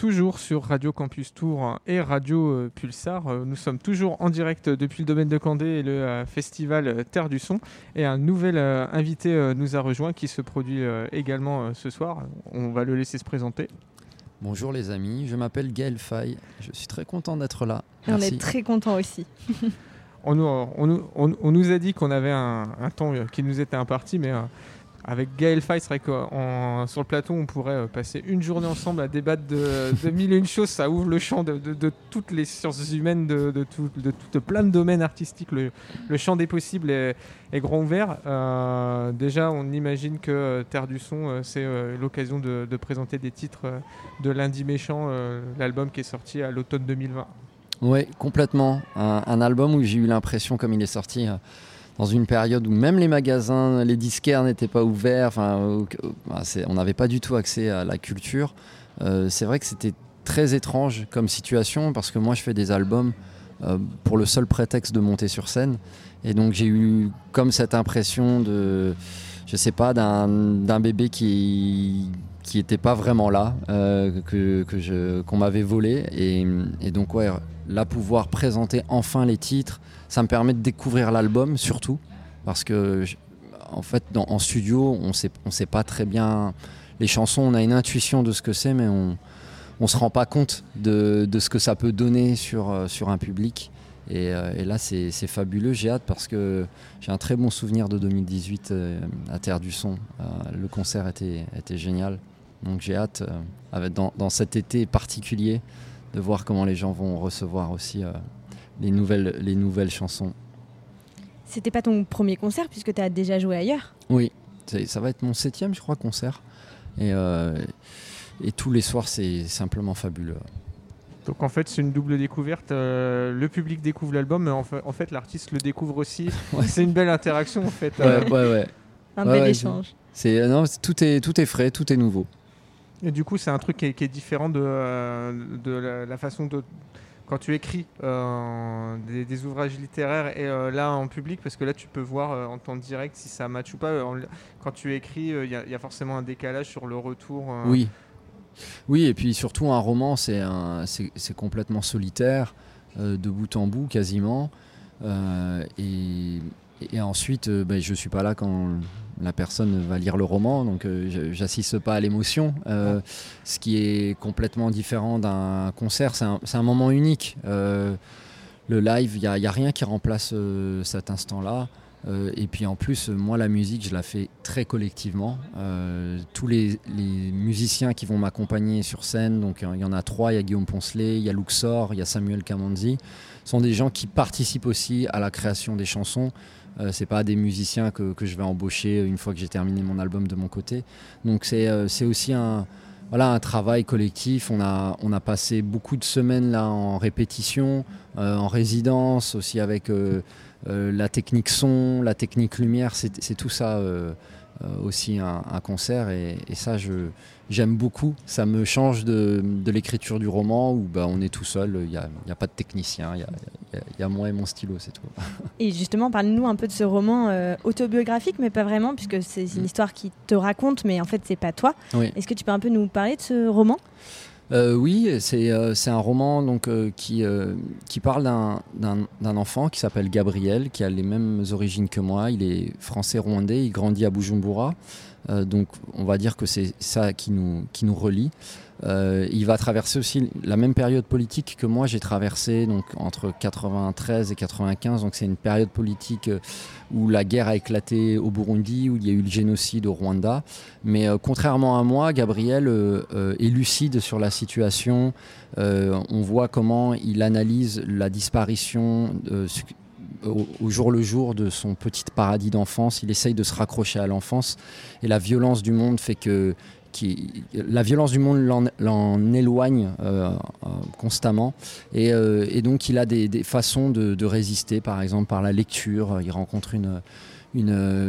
toujours sur Radio Campus Tour et Radio Pulsar. Nous sommes toujours en direct depuis le domaine de Candé et le festival Terre du Son. Et un nouvel invité nous a rejoint qui se produit également ce soir. On va le laisser se présenter. Bonjour les amis, je m'appelle Gaël Fay. Je suis très content d'être là. on est très content aussi. on, nous, on, nous, a dit qu'on avait un, temps qui nous était imparti, mais avec Gaël Fay, c'est vrai que sur le plateau, on pourrait euh, passer une journée ensemble à débattre de, mille et une choses. Ça ouvre le champ de, toutes les sciences humaines, de, tout, plein de domaines artistiques. Le, champ des possibles est, grand ouvert. Euh, déjà, on imagine que euh, Terre du Son, c'est l'occasion de, présenter des titres de Lundi Méchant, l'album qui est sorti à l'automne 2020. Oui, complètement. un album où j'ai eu l'impression, comme il est sorti dans une période où même les magasins, les disquaires n'étaient pas ouverts, enfin, on n'avait pas du tout accès à la culture. Euh, c'est vrai que c'était très étrange comme situation parce que moi je fais des albums euh, pour le seul prétexte de monter sur scène. Et donc j'ai eu comme cette impression de, je sais pas, d'un bébé qui qui n'était pas vraiment là, euh, que, qu'on m'avait volé. Et, donc ouais, là pouvoir présenter enfin les titres, ça me permet de découvrir l'album surtout, parce que en fait, en studio, on sait, on sait pas très bien les chansons, on a une intuition de ce que c'est, mais on ne se rend pas compte de, de, ce que ça peut donner sur, euh, sur un public. Et, euh, et là, c'est fabuleux. J'ai hâte parce que j'ai un très bon souvenir de 2018 euh, à Terre du Son. le concert était, était génial. Donc j'ai hâte, avec, dans, dans, cet été particulier, de voir comment les gens vont recevoir aussi les nouvelles, les nouvelles chansons. C'était pas ton premier concert puisque tu as déjà joué ailleurs Oui, ça va être mon septième, je crois, concert. Et, euh, et tous les soirs, c'est simplement fabuleux. Donc en fait, c'est une double découverte. Euh, le public découvre l'album, mais en fait, en fait l'artiste le découvre aussi. C'est une belle interaction en fait. Ouais, ouais, ouais. Un bel échange. C'est non, tout est tout est frais, tout est nouveau. Et du coup, c'est un truc qui est, différent de, euh, de la, façon de, quand tu écris euh, des, ouvrages littéraires et euh, là en public, parce que là tu peux voir euh, en temps direct si ça match ou pas. quand tu écris, il y, a forcément un décalage sur le retour. Oui. Oui, et puis surtout un roman, c'est complètement solitaire, de bout en bout quasiment. et, et, ensuite, ben, je ne suis pas là quand la personne va lire le roman, donc euh, j'assiste pas à l'émotion. Euh, ce qui est complètement différent d'un concert, c'est un, moment unique. Euh, le live, il n'y a, rien qui remplace cet instant-là. Et puis en plus, moi, la musique, je la fais très collectivement. tous les, musiciens qui vont m'accompagner sur scène, donc il y en a trois, il y a Guillaume Poncelet, il y a Luxor, il y a Samuel Kamanzi, sont des gens qui participent aussi à la création des chansons. Euh, c'est pas des musiciens que, je vais embaucher une fois que j'ai terminé mon album de mon côté. Donc c'est euh, aussi un, voilà, un travail collectif. On a, on a passé beaucoup de semaines là en répétition, euh, en résidence, aussi avec la technique son, la technique lumière. C'est tout ça aussi un, concert. Et, et ça, je, j'aime beaucoup. Ça me change de, l'écriture du roman où bah, on est tout seul, il n'y a, a, pas de technicien, il y a, moi et mon stylo, c'est tout. Et justement, parle-nous un peu de ce roman euh, autobiographique, mais pas vraiment, puisque c'est une mm. histoire qui te raconte, mais en fait, c'est pas toi. Est-ce que tu peux un peu nous parler de ce roman? Euh, oui, euh, c'est un roman donc, qui, qui parle d'un enfant qui s'appelle Gabriel, qui a les mêmes origines que moi. Il est français-rwandais, il grandit à Bujumbura. Euh, donc on va dire que c'est ça qui nous, qui nous relie. Euh, il va traverser aussi la même période politique que moi j'ai traversé donc entre 93 et 95 donc c'est une période politique euh, où la guerre a éclaté au Burundi où il y a eu le génocide au Rwanda. Mais contrairement à moi Gabriel est lucide sur la situation. On voit comment il analyse la disparition au, jour le jour de son petit paradis d'enfance. Il essaye de se raccrocher à l'enfance. Et la violence du monde fait que. La violence du monde l'en éloigne euh, euh, constamment et, euh, et, donc il a des, façons de, résister par exemple par la lecture il rencontre une,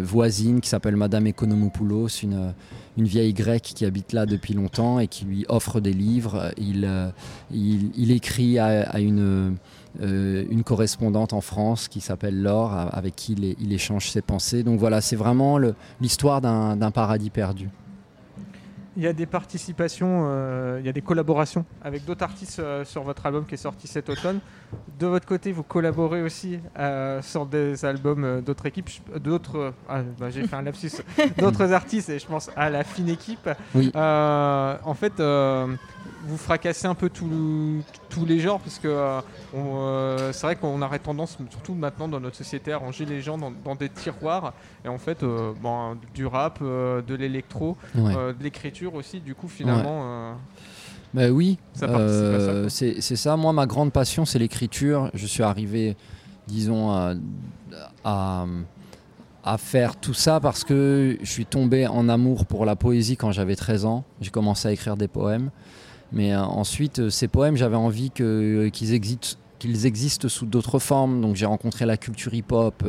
voisine qui s'appelle Madame Economopoulos une, vieille grecque qui habite là depuis longtemps et qui lui offre des livres il, écrit à, une correspondante en France qui s'appelle Laure, avec qui il, échange ses pensées. Donc voilà, c'est vraiment l'histoire d'un paradis perdu. Il y a des participations, euh, il y a des collaborations avec d'autres artistes euh, sur votre album qui est sorti cet automne. De votre côté, vous collaborez aussi euh, sur des albums d'autres équipes, d'autres. Ah, bah, j'ai fait un lapsus. d'autres artistes et je pense à la fine équipe. en fait, vous fracassez un peu tous les genres parce que c'est vrai qu'on aurait tendance, surtout maintenant dans notre société, à ranger les gens dans, des tiroirs. Et en fait, bon, du rap, de l'électro, de l'écriture aussi, du coup, finalement. Euh, bah oui, euh, c'est ça. Moi, ma grande passion, c'est l'écriture. Je suis arrivé, disons, à, à, faire tout ça parce que je suis tombé en amour pour la poésie quand j'avais 13 ans. J'ai commencé à écrire des poèmes. Mais euh, ensuite, ces poèmes, j'avais envie qu'ils existent qu'ils existent sous d'autres formes. Donc j'ai rencontré la culture hip-hop,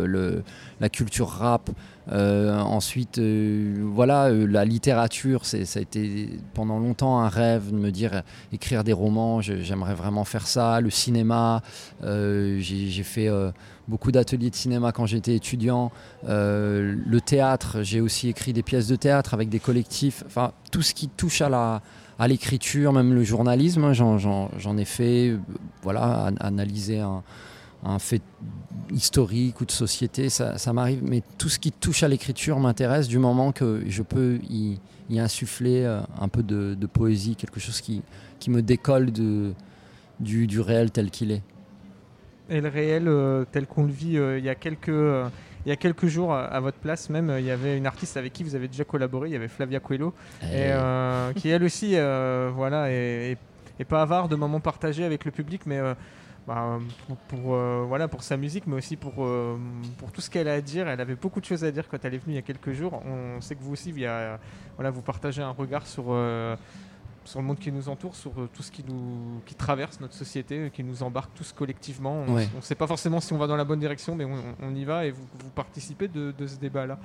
la culture rap. Euh, ensuite, euh, voilà, euh, la littérature, ça a été pendant longtemps un rêve de me dire écrire des romans, j'aimerais vraiment faire ça. Le cinéma, j'ai fait beaucoup d'ateliers de cinéma quand j'étais étudiant. le théâtre, j'ai aussi écrit des pièces de théâtre avec des collectifs. Enfin, tout ce qui touche à la à l'écriture, même le journalisme. Hein, j'en ai fait, euh, voilà, analyser un, fait historique ou de société, ça, m'arrive. Mais tout ce qui touche à l'écriture m'intéresse du moment que je peux y, insuffler euh, un peu de, poésie, quelque chose qui, me décolle du réel tel qu'il est. Et le réel euh, tel qu'on le vit il y a quelques il y a quelques jours, à votre place même, il y avait une artiste avec qui vous avez déjà collaboré, il y avait Flavia Coelho, et, euh, qui elle aussi euh, voilà, est, pas avare de moments partagés avec le public, mais euh, bah, pour, voilà, pour sa musique, mais aussi pour, pour tout ce qu'elle a à dire. Elle avait beaucoup de choses à dire quand elle est venue il y a quelques jours. On sait que vous aussi, voilà, vous partagez un regard sur sur le monde qui nous entoure, sur euh, tout ce qui, nous, qui traverse notre société, euh, qui nous embarque tous collectivement. On ne sait pas forcément si on va dans la bonne direction, mais on, y va et vous, vous participez de, ce débat-là.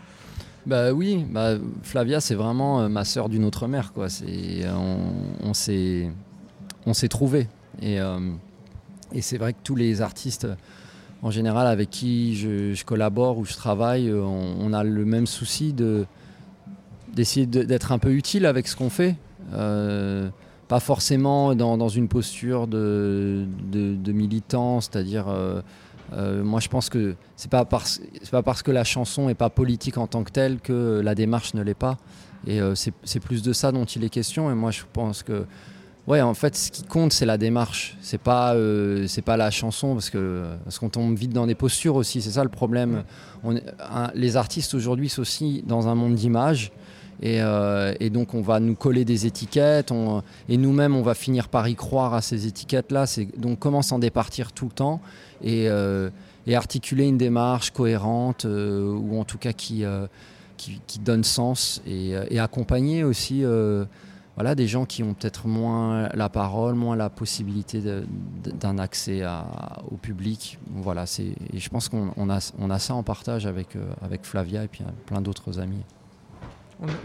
Bah oui, bah, Flavia, c'est vraiment euh, ma sœur d'une autre mère. Quoi. On, on s'est trouvé. Et, et c'est vrai que tous les artistes, en général, avec qui je, collabore ou je travaille, on, a le même souci de d'essayer d'être un peu utile avec ce qu'on fait. Euh, pas forcément dans, une posture de, de, militant, c'est-à-dire, euh, euh, moi je pense que c'est pas parce pas parce que la chanson est pas politique en tant que telle que la démarche ne l'est pas. Et c'est plus de ça dont il est question. Et moi je pense que Ouais, en fait, ce qui compte, c'est la démarche. C'est pas, c'est pas la chanson, parce que parce qu'on tombe vite dans des postures aussi. C'est ça le problème. On, les artistes aujourd'hui sont aussi dans un monde d'image. Euh, et, donc on va nous coller des étiquettes, et nous-mêmes on va finir par y croire à ces étiquettes-là. Donc comment s'en départir tout le temps et, euh, articuler une démarche cohérente, euh, ou en tout cas qui, donne sens, et, accompagner aussi voilà, des gens qui ont peut-être moins la parole, moins la possibilité d'un accès au public. Voilà, et je pense qu'on a, on a ça en partage avec, avec Flavia et puis plein d'autres amis.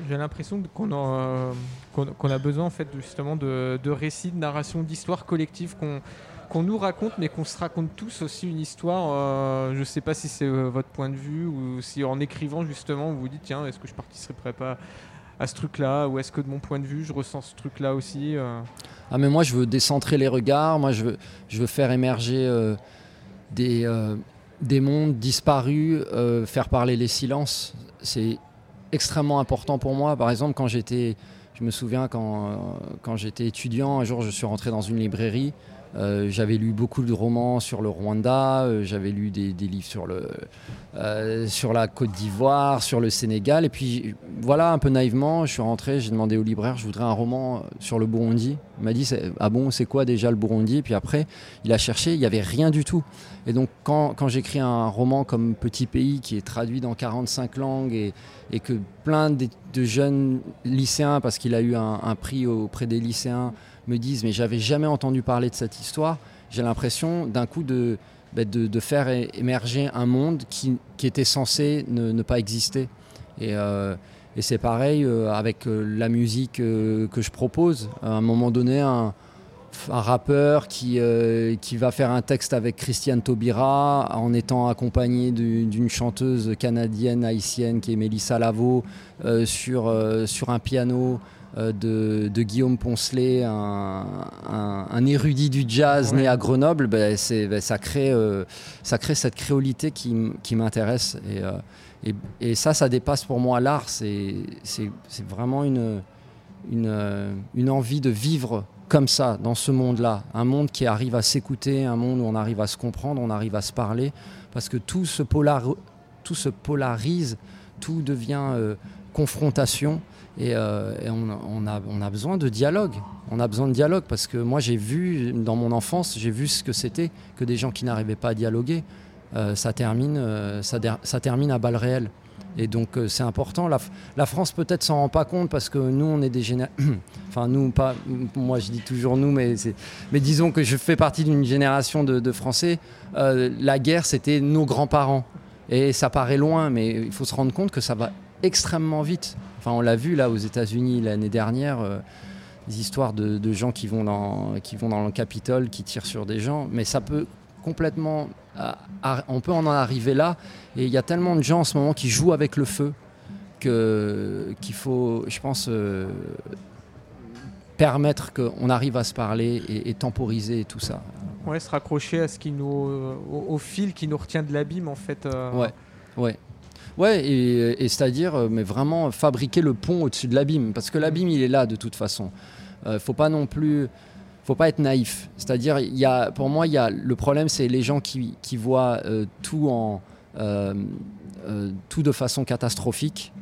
J'ai l'impression qu'on a, besoin en fait justement de, récits, de narrations, d'histoires collectives qu'on nous raconte, mais qu'on se raconte tous aussi une histoire. Euh, je ne sais pas si c'est euh, votre point de vue ou si en écrivant justement vous vous dites tiens est-ce que je participerai pas à ce truc-là ou est-ce que de mon point de vue je ressens ce truc-là aussi euh? Ah mais moi je veux décentrer les regards, moi je veux, je veux faire émerger des, des mondes disparus, faire parler les silences. C'est extrêmement important pour moi. Par exemple, quand j'étais, je me souviens quand, quand j'étais étudiant, un jour je suis rentré dans une librairie euh, j'avais lu beaucoup de romans sur le Rwanda, euh, j'avais lu des, livres sur, le, euh, sur la Côte d'Ivoire, sur le Sénégal. Et puis voilà, un peu naïvement, je suis rentré, j'ai demandé au libraire, je voudrais un roman sur le Burundi. Il m'a dit, ah bon, c'est quoi déjà le Burundi? Et puis après, il a cherché, il n'y avait rien du tout. Et donc quand, j'écris un roman comme Petit Pays, qui est traduit dans 45 langues, et, que plein de, jeunes lycéens, parce qu'il a eu un prix auprès des lycéens, me disent mais j'avais jamais entendu parler de cette histoire, j'ai l'impression d'un coup de, bah, de, faire émerger un monde qui, qui était censé ne, pas exister. Et, euh, et c'est pareil euh, avec euh, la musique que je propose. À un moment donné, un, un rappeur qui, qui va faire un texte avec Christiane Taubira en étant accompagné d'une chanteuse canadienne haïtienne qui est Mélissa Lavo sur, sur un piano de, Guillaume Poncelet, un, érudit du jazz né à Grenoble, ben, ben, ça, crée, ça crée cette créolité qui, m'intéresse. Et, et, ça, ça dépasse pour moi l'art. C'est vraiment une, une, une envie de vivre comme ça, dans ce monde-là. Un monde qui arrive à s'écouter, un monde où on arrive à se comprendre, on arrive à se parler, parce que tout se, tout se polarise, tout devient euh, confrontation. Et, euh, on, a, besoin de dialogue. On a besoin de dialogue parce que moi j'ai vu dans mon enfance, j'ai vu ce que c'était que des gens qui n'arrivaient pas à dialoguer. Euh, ça, termine, ça, ça, termine à balles réelles. Et donc euh, c'est important. La, France peut-être s'en rend pas compte parce que nous on est des générations. enfin nous pas. Moi je dis toujours nous, mais mais disons que je fais partie d'une génération de, Français. Euh, la guerre c'était nos grands-parents et ça paraît loin, mais il faut se rendre compte que ça va extrêmement vite. Enfin on l'a vu là aux États-Unis l'année dernière. Euh, des histoires de, de, gens qui vont, dans, qui vont dans le Capitole, qui tirent sur des gens, mais ça peut complètement. on peut en arriver là. Et il y a tellement de gens en ce moment qui jouent avec le feu qu'il faut, je pense, euh, permettre qu'on arrive à se parler et, temporiser tout ça. Ouais, se raccrocher à ce qui nous, au, fil qui nous retient de l'abîme en fait. Euh. Ouais, ouais. Ouais, et, c'est-à-dire, euh, mais vraiment fabriquer le pont au-dessus de l'abîme, parce que l'abîme, il est là de toute façon. Ne faut pas non plus faut pas être naïf. C'est-à-dire, il pour moi, il le problème, c'est les gens qui, voient euh, tout, en, euh, euh, tout de façon catastrophique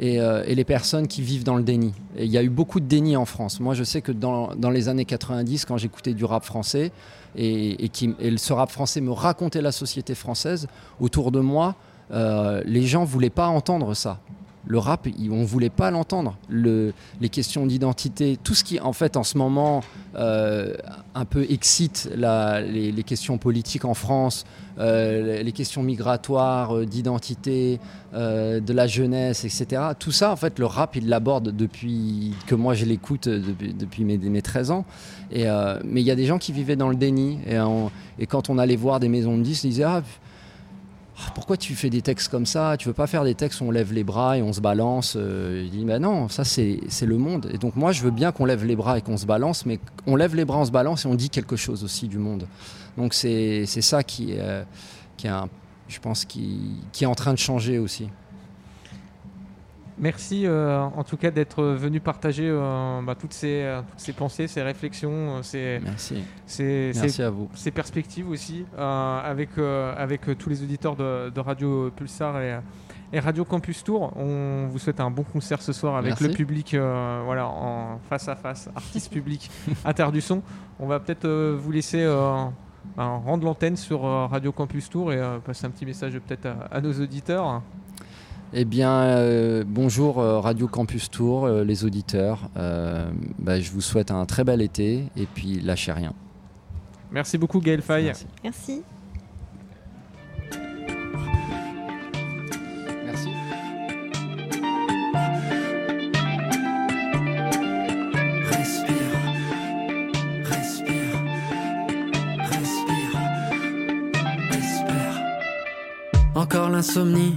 et, les personnes qui vivent dans le déni. Il y a eu beaucoup de déni en France. Moi, je sais que dans, les années 90, quand j'écoutais du rap français et, qui, et ce rap français me racontait la société française, autour de moi, les gens voulaient pas entendre ça le rap, on ne voulait pas l'entendre. Le, les questions d'identité, tout ce qui, en fait, en ce moment, euh, un peu excite les, questions politiques en France, euh, les questions migratoires, euh, d'identité, de la jeunesse, etc. Tout ça, en fait, le rap, il l'aborde depuis que moi je l'écoute depuis, mes, mes, 13 ans. Mais il y a des gens qui vivaient dans le déni. Et, quand on allait voir des maisons de disques, ils disaient ah, pourquoi tu fais des textes comme ça? Tu veux pas faire des textes où on lève les bras et on se balance euh, Il dit bah non, ça c'est le monde. Et donc moi je veux bien qu'on lève les bras et qu'on se balance, mais on lève les bras, on se balance et on dit quelque chose aussi du monde. Donc c'est ça qui, euh, qui est je pense qui, qui est en train de changer aussi. Merci euh, en tout cas d'être venu partager euh, bah, toutes, ces, euh, toutes, ces, pensées, ces réflexions, ces, Merci. Ces, Merci à vous. ces perspectives aussi avec, avec tous les auditeurs de, de Radio Pulsar et, et, Radio Campus Tour. On vous souhaite un bon concert ce soir avec le public voilà, en face à face, artiste public, inter du son. On va peut-être vous laisser rendre l'antenne sur Radio Campus Tour et passer un petit message peut-être à nos auditeurs. Eh bien, euh, bonjour euh, Radio Campus Tour, euh, les auditeurs. Bah, je vous souhaite un très bel été et puis lâchez rien. Merci beaucoup Gaël Faye. Merci. Merci. Merci. Respire, respire, respire, respire. Encore l'insomnie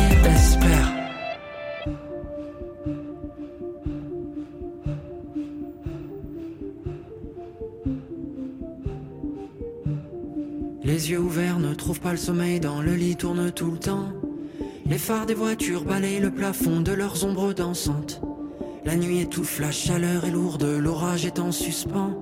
Les yeux ouverts ne trouvent pas le sommeil, dans le lit tourne tout le temps. Les phares des voitures balayent le plafond de leurs ombres dansantes. La nuit étouffe, la chaleur est lourde, l'orage est en suspens.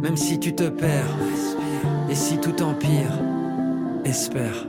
Même si tu te perds. Et si tout empire, espère.